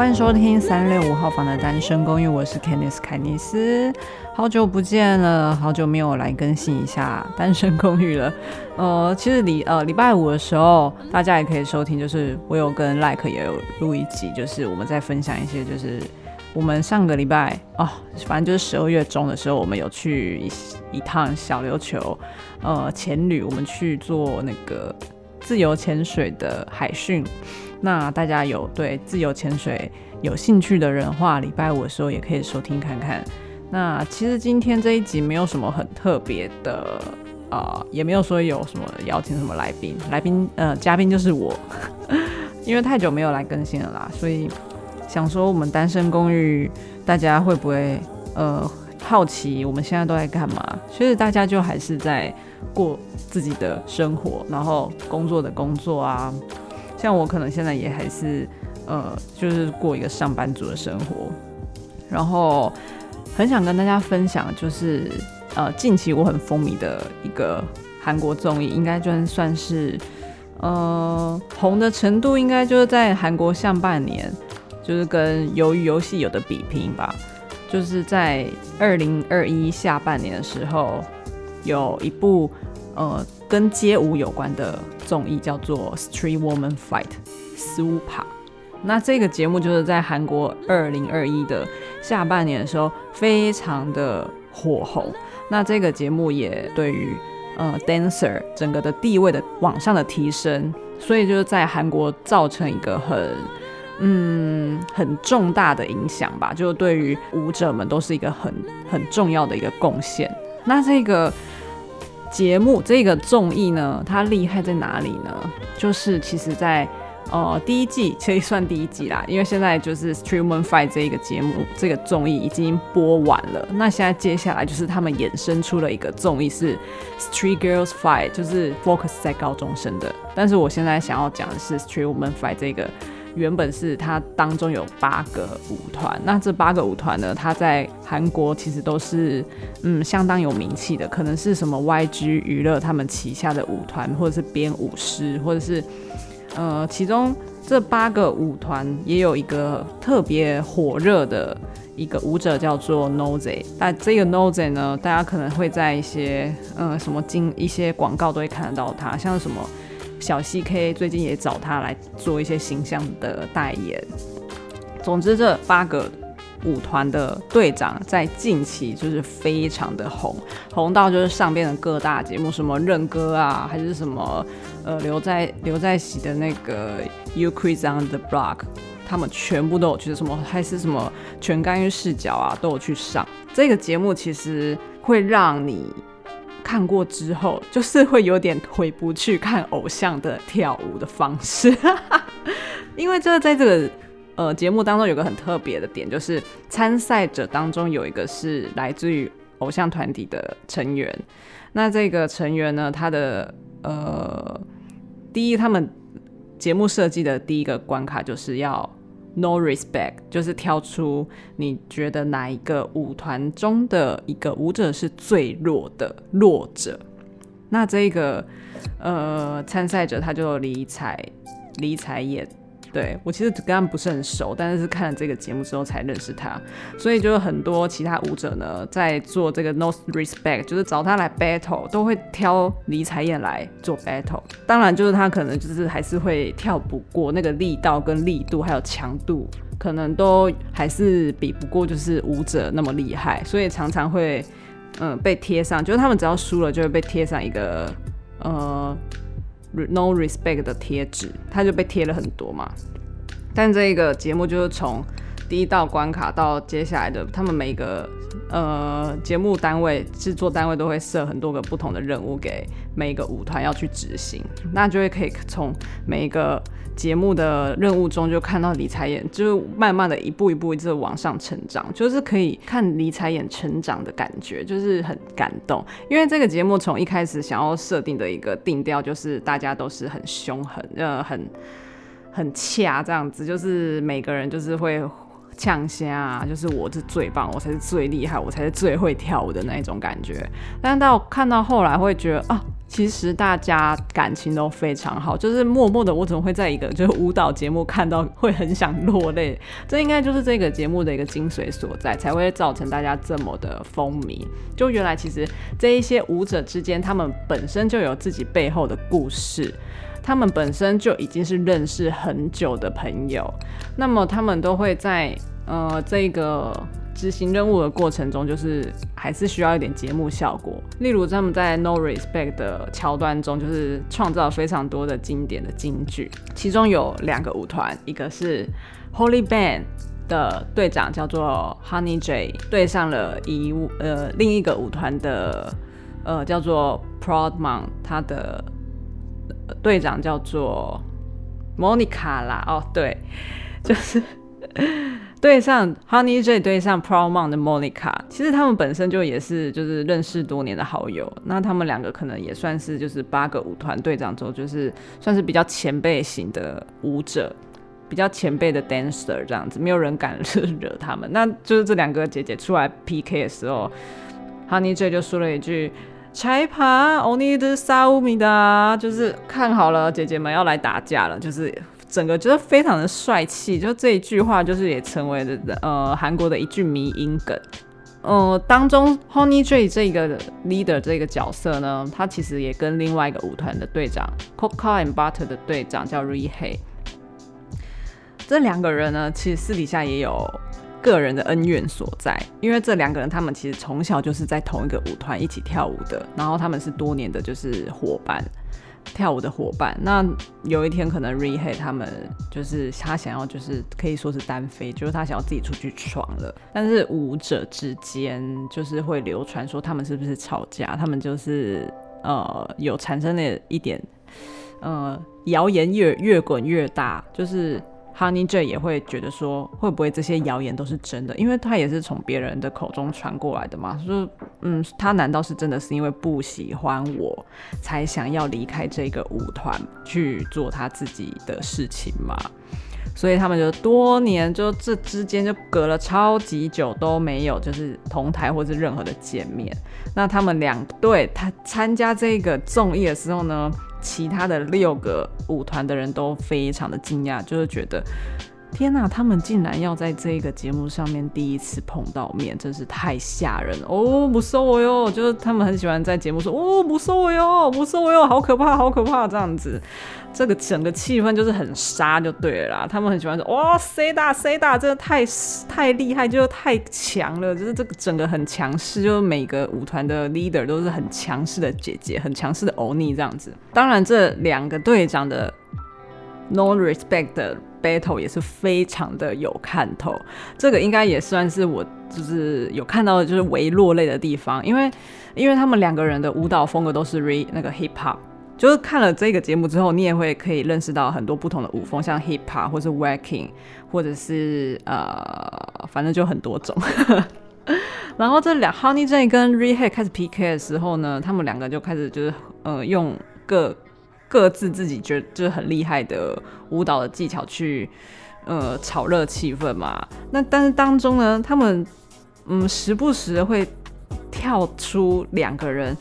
欢迎收听三六五号房的单身公寓，我是 Candice 凯尼斯，好久不见了，好久没有来更新一下单身公寓了。呃，其实礼呃礼拜五的时候，大家也可以收听，就是我有跟 Like 也有录一集，就是我们在分享一些，就是我们上个礼拜哦，反正就是十二月中的时候，我们有去一一趟小琉球，呃，前旅，我们去做那个自由潜水的海训。那大家有对自由潜水有兴趣的人话，礼拜五的时候也可以收听看看。那其实今天这一集没有什么很特别的啊、呃，也没有说有什么邀请什么来宾，来宾呃嘉宾就是我，因为太久没有来更新了啦，所以想说我们单身公寓大家会不会呃好奇我们现在都在干嘛？其实大家就还是在过自己的生活，然后工作的工作啊。像我可能现在也还是，呃，就是过一个上班族的生活，然后很想跟大家分享，就是呃，近期我很风靡的一个韩国综艺，应该就算是呃红的程度，应该就是在韩国上半年，就是跟鱿鱼游戏有的比拼吧，就是在二零二一下半年的时候，有一部呃。跟街舞有关的综艺叫做《Street Woman Fight》Super。那这个节目就是在韩国二零二一的下半年的时候非常的火红。那这个节目也对于呃 dancer 整个的地位的往上的提升，所以就是在韩国造成一个很嗯很重大的影响吧。就对于舞者们都是一个很很重要的一个贡献。那这个。节目这个综艺呢，它厉害在哪里呢？就是其实在，呃第一季可以算第一季啦，因为现在就是《streemen Fight》这一个节目，这个综艺已经播完了。那现在接下来就是他们衍生出了一个综艺是《Street Girls Fight》，就是 focus 在高中生的。但是我现在想要讲的是《streemen Fight》这个。原本是它当中有八个舞团，那这八个舞团呢，它在韩国其实都是嗯相当有名气的，可能是什么 YG 娱乐他们旗下的舞团，或者是编舞师，或者是呃其中这八个舞团也有一个特别火热的一个舞者叫做 Nose，但这个 Nose 呢，大家可能会在一些呃什么经一些广告都会看得到他，像什么。小 CK 最近也找他来做一些形象的代言。总之，这八个舞团的队长在近期就是非常的红，红到就是上边的各大节目，什么认歌啊，还是什么呃刘在刘在喜的那个 You Quiz on the Block，他们全部都有去，什么还是什么全干预视角啊，都有去上。这个节目其实会让你。看过之后，就是会有点回不去看偶像的跳舞的方式，因为这个在这个呃节目当中有个很特别的点，就是参赛者当中有一个是来自于偶像团体的成员。那这个成员呢，他的呃第一，他们节目设计的第一个关卡就是要。No respect，就是挑出你觉得哪一个舞团中的一个舞者是最弱的弱者。那这个呃参赛者他就离台离台演。对，我其实跟他们不是很熟，但是看了这个节目之后才认识他，所以就有很多其他舞者呢，在做这个 No Respect，就是找他来 battle，都会挑李彩燕来做 battle。当然，就是他可能就是还是会跳不过那个力道跟力度还有强度，可能都还是比不过就是舞者那么厉害，所以常常会嗯被贴上，就是他们只要输了就会被贴上一个呃。No respect 的贴纸，它就被贴了很多嘛。但这个节目就是从第一道关卡到接下来的，他们每个呃节目单位、制作单位都会设很多个不同的任务给每一个舞团要去执行，那就会可以从每一个节目的任务中，就看到李彩演，就是慢慢的一步一步一直往上成长，就是可以看李彩演成长的感觉，就是很感动。因为这个节目从一开始想要设定的一个定调，就是大家都是很凶狠，呃，很很恰这样子，就是每个人就是会。呛声啊，就是我是最棒，我才是最厉害，我才是最会跳舞的那一种感觉。但到看到后来会觉得啊，其实大家感情都非常好，就是默默的，我怎么会在一个就是舞蹈节目看到会很想落泪？这应该就是这个节目的一个精髓所在，才会造成大家这么的风靡。就原来其实这一些舞者之间，他们本身就有自己背后的故事。他们本身就已经是认识很久的朋友，那么他们都会在呃这个执行任务的过程中，就是还是需要一点节目效果。例如他们在 No Respect 的桥段中，就是创造非常多的经典的金句。其中有两个舞团，一个是 Holy Band 的队长叫做 Honey J，对上了一呃另一个舞团的呃叫做 Proudmon，他的。队长叫做 Monica 啦，哦，对，就是对上 Honey J 对上 Proud Mom 的 Monica，其实他们本身就也是就是认识多年的好友，那他们两个可能也算是就是八个舞团队长中就是算是比较前辈型的舞者，比较前辈的 dancer 这样子，没有人敢 惹惹他们。那就是这两个姐姐出来 PK 的时候，Honey J 就说了一句。彩排，Only the Saumida，就是看好了，姐姐们要来打架了，就是整个觉得非常的帅气，就这一句话就是也成为了呃韩国的一句迷因梗。呃，当中 Honey J 这个 leader 这个角色呢，他其实也跟另外一个舞团的队长 Coco and Butter 的队长叫 Rihei，这两个人呢，其实私底下也有。个人的恩怨所在，因为这两个人他们其实从小就是在同一个舞团一起跳舞的，然后他们是多年的就是伙伴，跳舞的伙伴。那有一天可能 reheat 他们就是他想要就是可以说是单飞，就是他想要自己出去闯了。但是舞者之间就是会流传说他们是不是吵架，他们就是呃有产生了一点呃谣言越越滚越大，就是。Honey J 也会觉得说，会不会这些谣言都是真的？因为他也是从别人的口中传过来的嘛。说，嗯，他难道是真的是因为不喜欢我才想要离开这个舞团去做他自己的事情吗？所以他们就多年就这之间就隔了超级久都没有就是同台或是任何的见面。那他们两队他参加这个综艺的时候呢，其他的六个舞团的人都非常的惊讶，就是觉得天哪，他们竟然要在这个节目上面第一次碰到面，真是太吓人了哦！不收我哟，就是他们很喜欢在节目说哦，不收我哟，不收我哟，好可怕，好可怕这样子。这个整个气氛就是很杀就对了啦，他们很喜欢说哇谁大谁大，真的太太厉害，就是太强了，就是这个整个很强势，就是每个舞团的 leader 都是很强势的姐姐，很强势的欧尼这样子。当然，这两个队长的 no respect 的 battle 也是非常的有看头，这个应该也算是我就是有看到的就是微落泪的地方，因为因为他们两个人的舞蹈风格都是 re 那个 hip hop。就是看了这个节目之后，你也会可以认识到很多不同的舞风，像 hip hop 或是 waacking，或者是呃，反正就很多种。然后这两 Honey J 跟 Re He 开始 PK 的时候呢，他们两个就开始就是呃用各各自自己觉得就是很厉害的舞蹈的技巧去呃炒热气氛嘛。那但是当中呢，他们嗯时不时的会跳出两个人。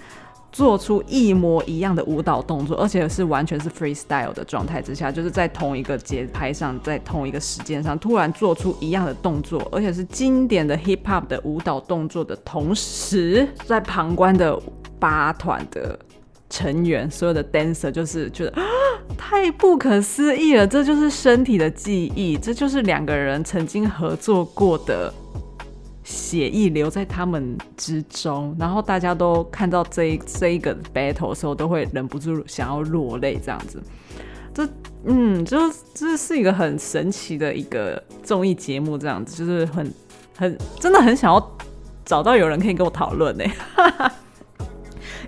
做出一模一样的舞蹈动作，而且是完全是 freestyle 的状态之下，就是在同一个节拍上，在同一个时间上，突然做出一样的动作，而且是经典的 hip hop 的舞蹈动作的同时，在旁观的八团的成员，所有的 dancer 就是觉得啊，太不可思议了，这就是身体的记忆，这就是两个人曾经合作过的。血液留在他们之中，然后大家都看到这一这一个 battle 的时候，都会忍不住想要落泪，这样子。这，嗯，就这是一个很神奇的一个综艺节目，这样子，就是很很真的很想要找到有人可以跟我讨论呢，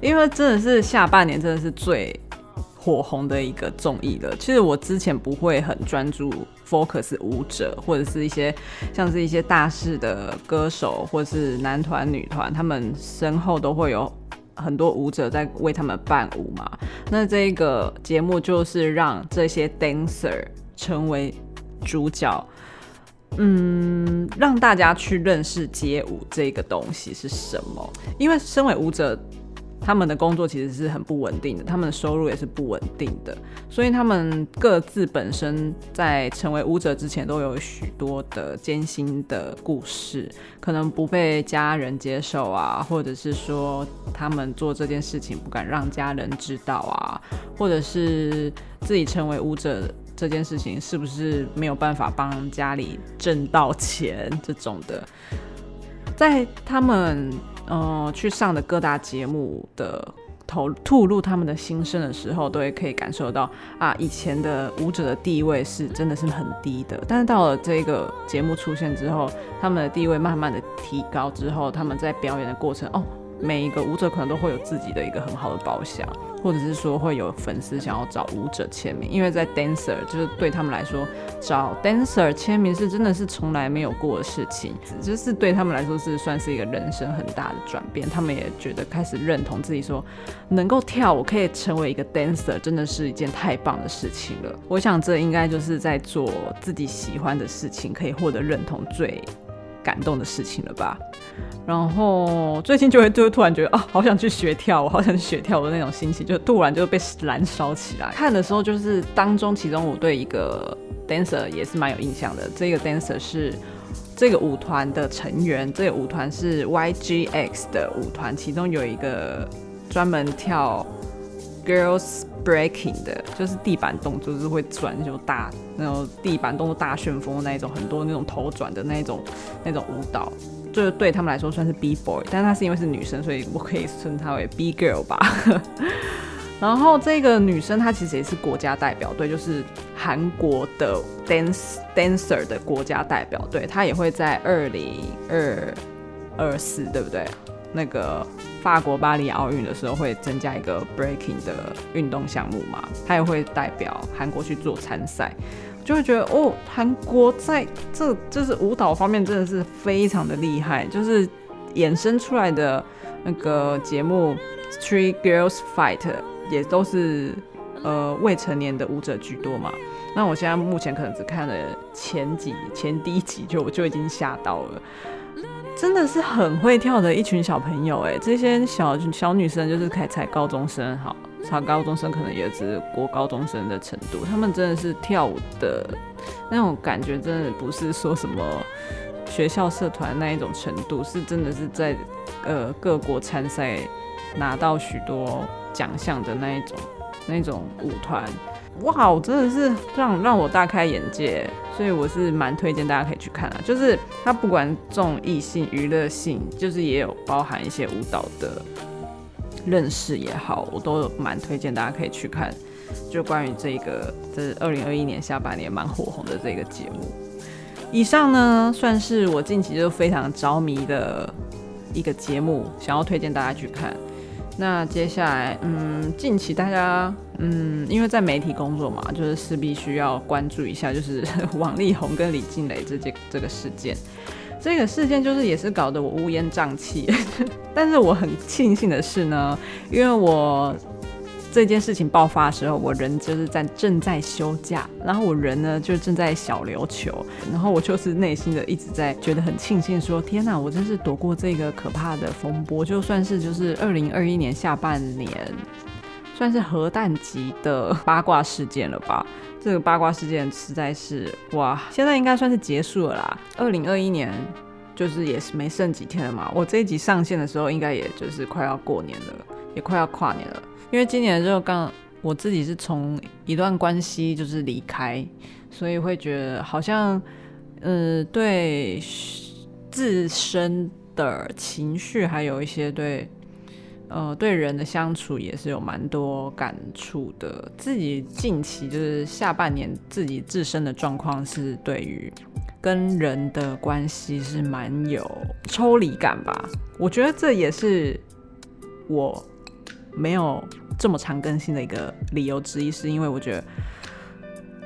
因为真的是下半年真的是最火红的一个综艺了。其实我之前不会很专注 focus 舞者，或者是一些像是一些大势的歌手，或者是男团、女团，他们身后都会有很多舞者在为他们伴舞嘛。那这个节目就是让这些 dancer 成为主角。嗯，让大家去认识街舞这个东西是什么？因为身为舞者，他们的工作其实是很不稳定的，他们的收入也是不稳定的，所以他们各自本身在成为舞者之前都有许多的艰辛的故事，可能不被家人接受啊，或者是说他们做这件事情不敢让家人知道啊，或者是自己成为舞者。这件事情是不是没有办法帮家里挣到钱？这种的，在他们呃去上的各大节目的头吐露他们的心声的时候，都会可以感受到啊，以前的舞者的地位是真的是很低的，但是到了这个节目出现之后，他们的地位慢慢的提高之后，他们在表演的过程哦。每一个舞者可能都会有自己的一个很好的包厢，或者是说会有粉丝想要找舞者签名，因为在 dancer 就是对他们来说，找 dancer 签名是真的是从来没有过的事情，就是对他们来说是算是一个人生很大的转变。他们也觉得开始认同自己说，能够跳舞可以成为一个 dancer，真的是一件太棒的事情了。我想这应该就是在做自己喜欢的事情，可以获得认同最感动的事情了吧。然后最近就会就会突然觉得啊，好想去学跳舞，好想去学跳的那种心情，就突然就被燃烧起来。看的时候就是当中，其中我对一个 dancer 也是蛮有印象的。这个 dancer 是这个舞团的成员，这个舞团是 YGX 的舞团，其中有一个专门跳 girls breaking 的，就是地板动作，就是会转那种大那种地板动作大旋风那一种，很多那种头转的那一种那种舞蹈。就是对他们来说算是 B boy，但她是因为是女生，所以我可以称她为 B girl 吧。然后这个女生她其实也是国家代表队，就是韩国的 dance dancer 的国家代表队，她也会在二零二二四，对不对？那个法国巴黎奥运的时候会增加一个 breaking 的运动项目嘛，他也会代表韩国去做参赛。就会觉得哦，韩国在这就是舞蹈方面真的是非常的厉害，就是衍生出来的那个节目《Three Girls Fight》也都是呃未成年的舞者居多嘛。那我现在目前可能只看了前几前第一集就我就已经吓到了，真的是很会跳的一群小朋友哎，这些小小女生就是才才高中生哈。超高中生可能也只是国高中生的程度，他们真的是跳舞的那种感觉，真的不是说什么学校社团那一种程度，是真的是在呃各国参赛拿到许多奖项的那一种那种舞团，哇，真的是让让我大开眼界，所以我是蛮推荐大家可以去看啊，就是它不管综艺性、娱乐性，就是也有包含一些舞蹈的。认识也好，我都蛮推荐大家可以去看。就关于这个，这是二零二一年下半年蛮火红的这个节目。以上呢，算是我近期就非常着迷的一个节目，想要推荐大家去看。那接下来，嗯，近期大家，嗯，因为在媒体工作嘛，就是势必需要关注一下，就是 王力宏跟李静蕾这件这个事件。这个事件就是也是搞得我乌烟瘴气，但是我很庆幸的是呢，因为我这件事情爆发的时候，我人就是在正在休假，然后我人呢就正在小琉球，然后我就是内心的一直在觉得很庆幸说，说天哪，我真是躲过这个可怕的风波，就算是就是二零二一年下半年。算是核弹级的八卦事件了吧？这个八卦事件实在是哇，现在应该算是结束了啦。二零二一年就是也是没剩几天了嘛。我这一集上线的时候，应该也就是快要过年了，也快要跨年了。因为今年就刚我自己是从一段关系就是离开，所以会觉得好像呃对自身的情绪还有一些对。呃，对人的相处也是有蛮多感触的。自己近期就是下半年自己自身的状况是，对于跟人的关系是蛮有抽离感吧。我觉得这也是我没有这么常更新的一个理由之一，是因为我觉得，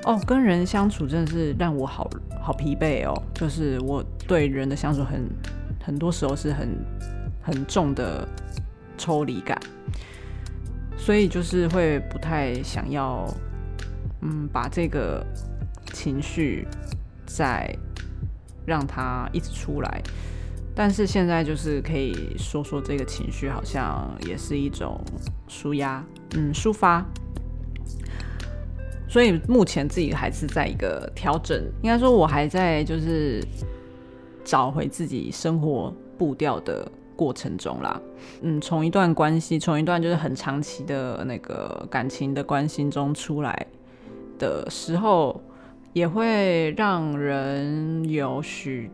哦，跟人相处真的是让我好好疲惫哦。就是我对人的相处很很多时候是很很重的抽离感，所以就是会不太想要，嗯，把这个情绪再让它一直出来。但是现在就是可以说说这个情绪，好像也是一种舒压，嗯，抒发。所以目前自己还是在一个调整，应该说我还在就是找回自己生活步调的过程中啦。嗯，从一段关系，从一段就是很长期的那个感情的关心中出来的时候，也会让人有许。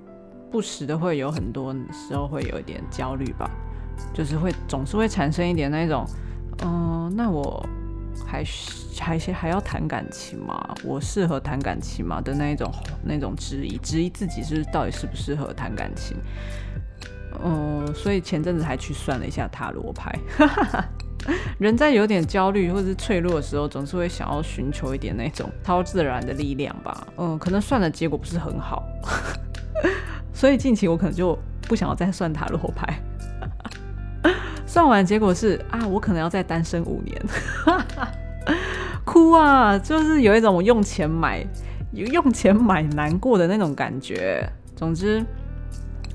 不时的会有很多时候会有一点焦虑吧，就是会总是会产生一点那种，嗯、那我还还还要谈感情吗？我适合谈感情吗？的那一种那种质疑，质疑自己是到底适不适合谈感情。嗯、所以前阵子还去算了一下塔罗牌。人在有点焦虑或者是脆弱的时候，总是会想要寻求一点那种超自然的力量吧。嗯、可能算的结果不是很好。所以近期我可能就不想要再算塔罗牌，算完结果是啊，我可能要再单身五年，哭啊，就是有一种我用钱买，用钱买难过的那种感觉。总之。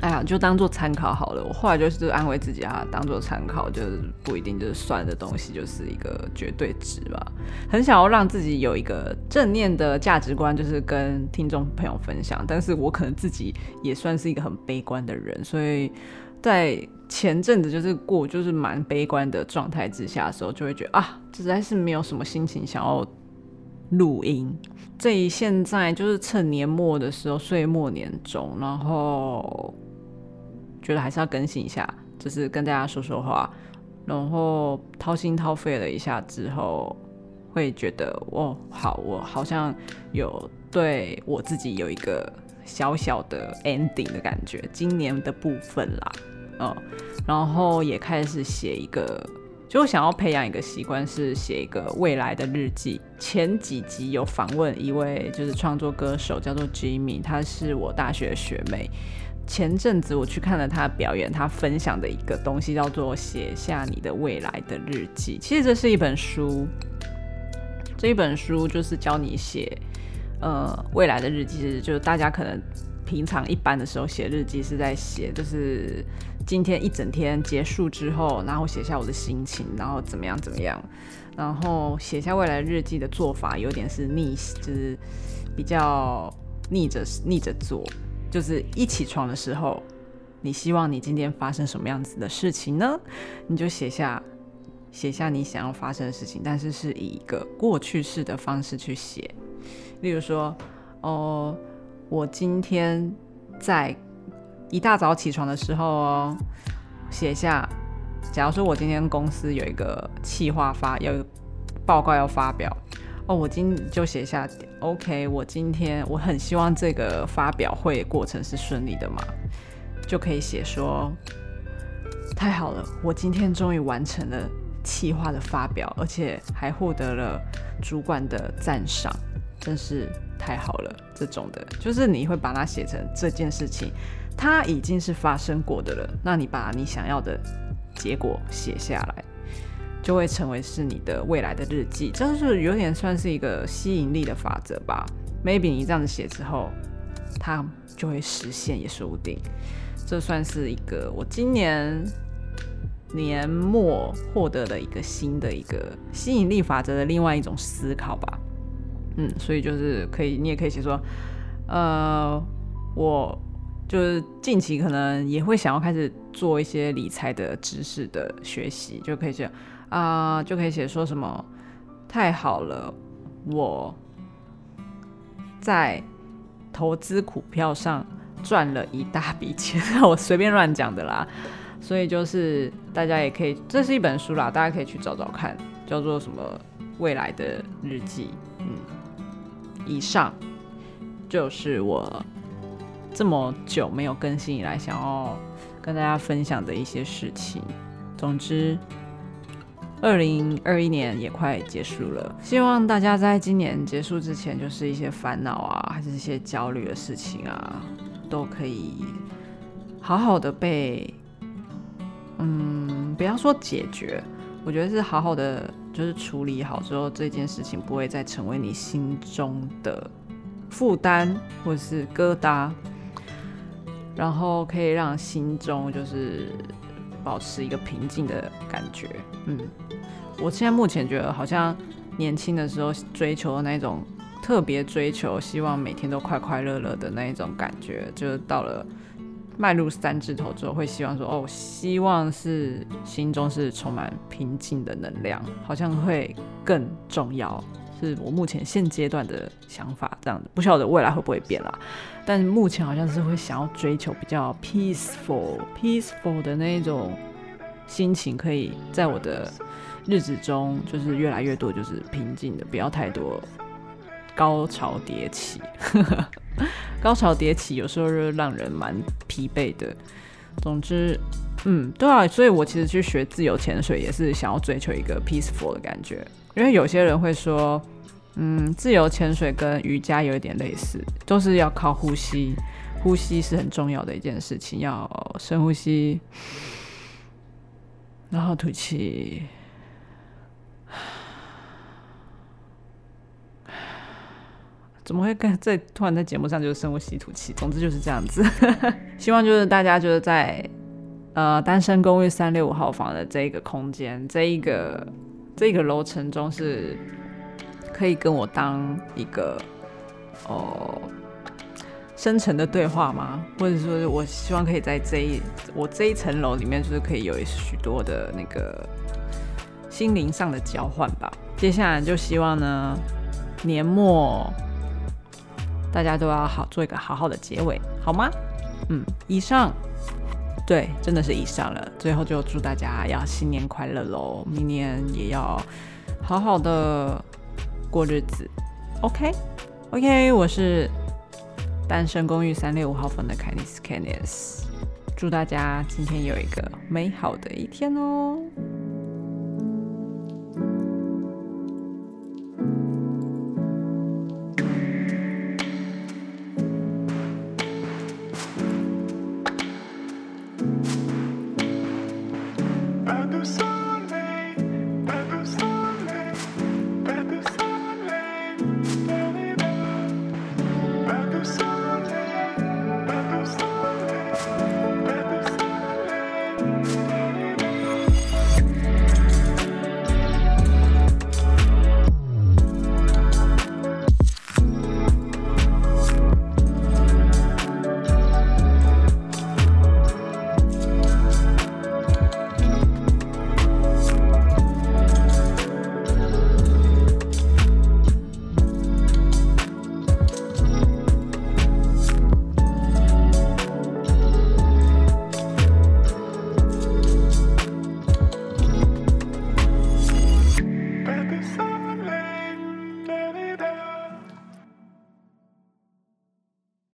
哎呀，就当做参考好了。我后来就是安慰自己啊，当做参考，就是不一定就是算的东西就是一个绝对值吧。很想要让自己有一个正念的价值观，就是跟听众朋友分享。但是我可能自己也算是一个很悲观的人，所以在前阵子就是过就是蛮悲观的状态之下的时候，就会觉得啊，实在是没有什么心情想要录音。这一现在就是趁年末的时候，岁末年终，然后。觉得还是要更新一下，就是跟大家说说话，然后掏心掏肺了一下之后，会觉得哦，好，我好像有对我自己有一个小小的 ending 的感觉，今年的部分啦，嗯，然后也开始写一个，就想要培养一个习惯，是写一个未来的日记。前几集有访问一位就是创作歌手，叫做 Jimmy，他是我大学学妹。前阵子我去看了他表演，他分享的一个东西叫做“写下你的未来的日记”。其实这是一本书，这一本书就是教你写呃未来的日记，就是大家可能平常一般的时候写日记是在写，就是今天一整天结束之后，然后写下我的心情，然后怎么样怎么样，然后写下未来日记的做法有点是逆，就是比较逆着逆着做。就是一起床的时候，你希望你今天发生什么样子的事情呢？你就写下，写下你想要发生的事情，但是是以一个过去式的方式去写。例如说，哦，我今天在一大早起床的时候哦，写下，假如说我今天公司有一个企划发，有报告要发表。哦，我今就写下，OK，我今天我很希望这个发表会过程是顺利的嘛，就可以写说，太好了，我今天终于完成了企划的发表，而且还获得了主管的赞赏，真是太好了。这种的，就是你会把它写成这件事情，它已经是发生过的了，那你把你想要的结果写下来。就会成为是你的未来的日记，这是有点算是一个吸引力的法则吧。Maybe 你这样子写之后，它就会实现也说不定。这算是一个我今年年末获得的一个新的一个吸引力法则的另外一种思考吧。嗯，所以就是可以，你也可以写说，呃，我就是近期可能也会想要开始做一些理财的知识的学习，就可以这样。啊、就可以写说什么太好了，我在投资股票上赚了一大笔钱，我随便乱讲的啦。所以就是大家也可以，这是一本书啦，大家可以去找找看，叫做什么未来的日记。嗯，以上就是我这么久没有更新以来，想要跟大家分享的一些事情。总之。二零二一年也快结束了，希望大家在今年结束之前，就是一些烦恼啊，还是一些焦虑的事情啊，都可以好好的被，嗯，不要说解决，我觉得是好好的，就是处理好之后，这件事情不会再成为你心中的负担或者是疙瘩，然后可以让心中就是。保持一个平静的感觉，嗯，我现在目前觉得好像年轻的时候追求的那种特别追求，希望每天都快快乐乐的那一种感觉，就是到了迈入三字头之后，会希望说，哦，希望是心中是充满平静的能量，好像会更重要。是我目前现阶段的想法，这样子不晓得未来会不会变啦。但目前好像是会想要追求比较 peaceful、peaceful 的那一种心情，可以在我的日子中就是越来越多，就是平静的，不要太多高潮迭起。高潮迭起有时候是让人蛮疲惫的。总之，嗯，对啊，所以我其实去学自由潜水也是想要追求一个 peaceful 的感觉。因为有些人会说，嗯，自由潜水跟瑜伽有一点类似，都是要靠呼吸，呼吸是很重要的一件事情，要深呼吸，然后吐气。怎么会跟在突然在节目上就是深呼吸吐气？总之就是这样子。希望就是大家就是在呃单身公寓三六五号房的这一个空间，这一个。这个楼层中是可以跟我当一个哦深层的对话吗？或者说，我希望可以在这一我这一层楼里面，就是可以有许多的那个心灵上的交换吧。接下来就希望呢，年末大家都要好做一个好好的结尾，好吗？嗯，以上。对，真的是以上了。最后就祝大家要新年快乐喽！明年也要好好的过日子。OK，OK，我是单身公寓三六五号房的凯蒂斯 k e n n e s 祝大家今天有一个美好的一天哦！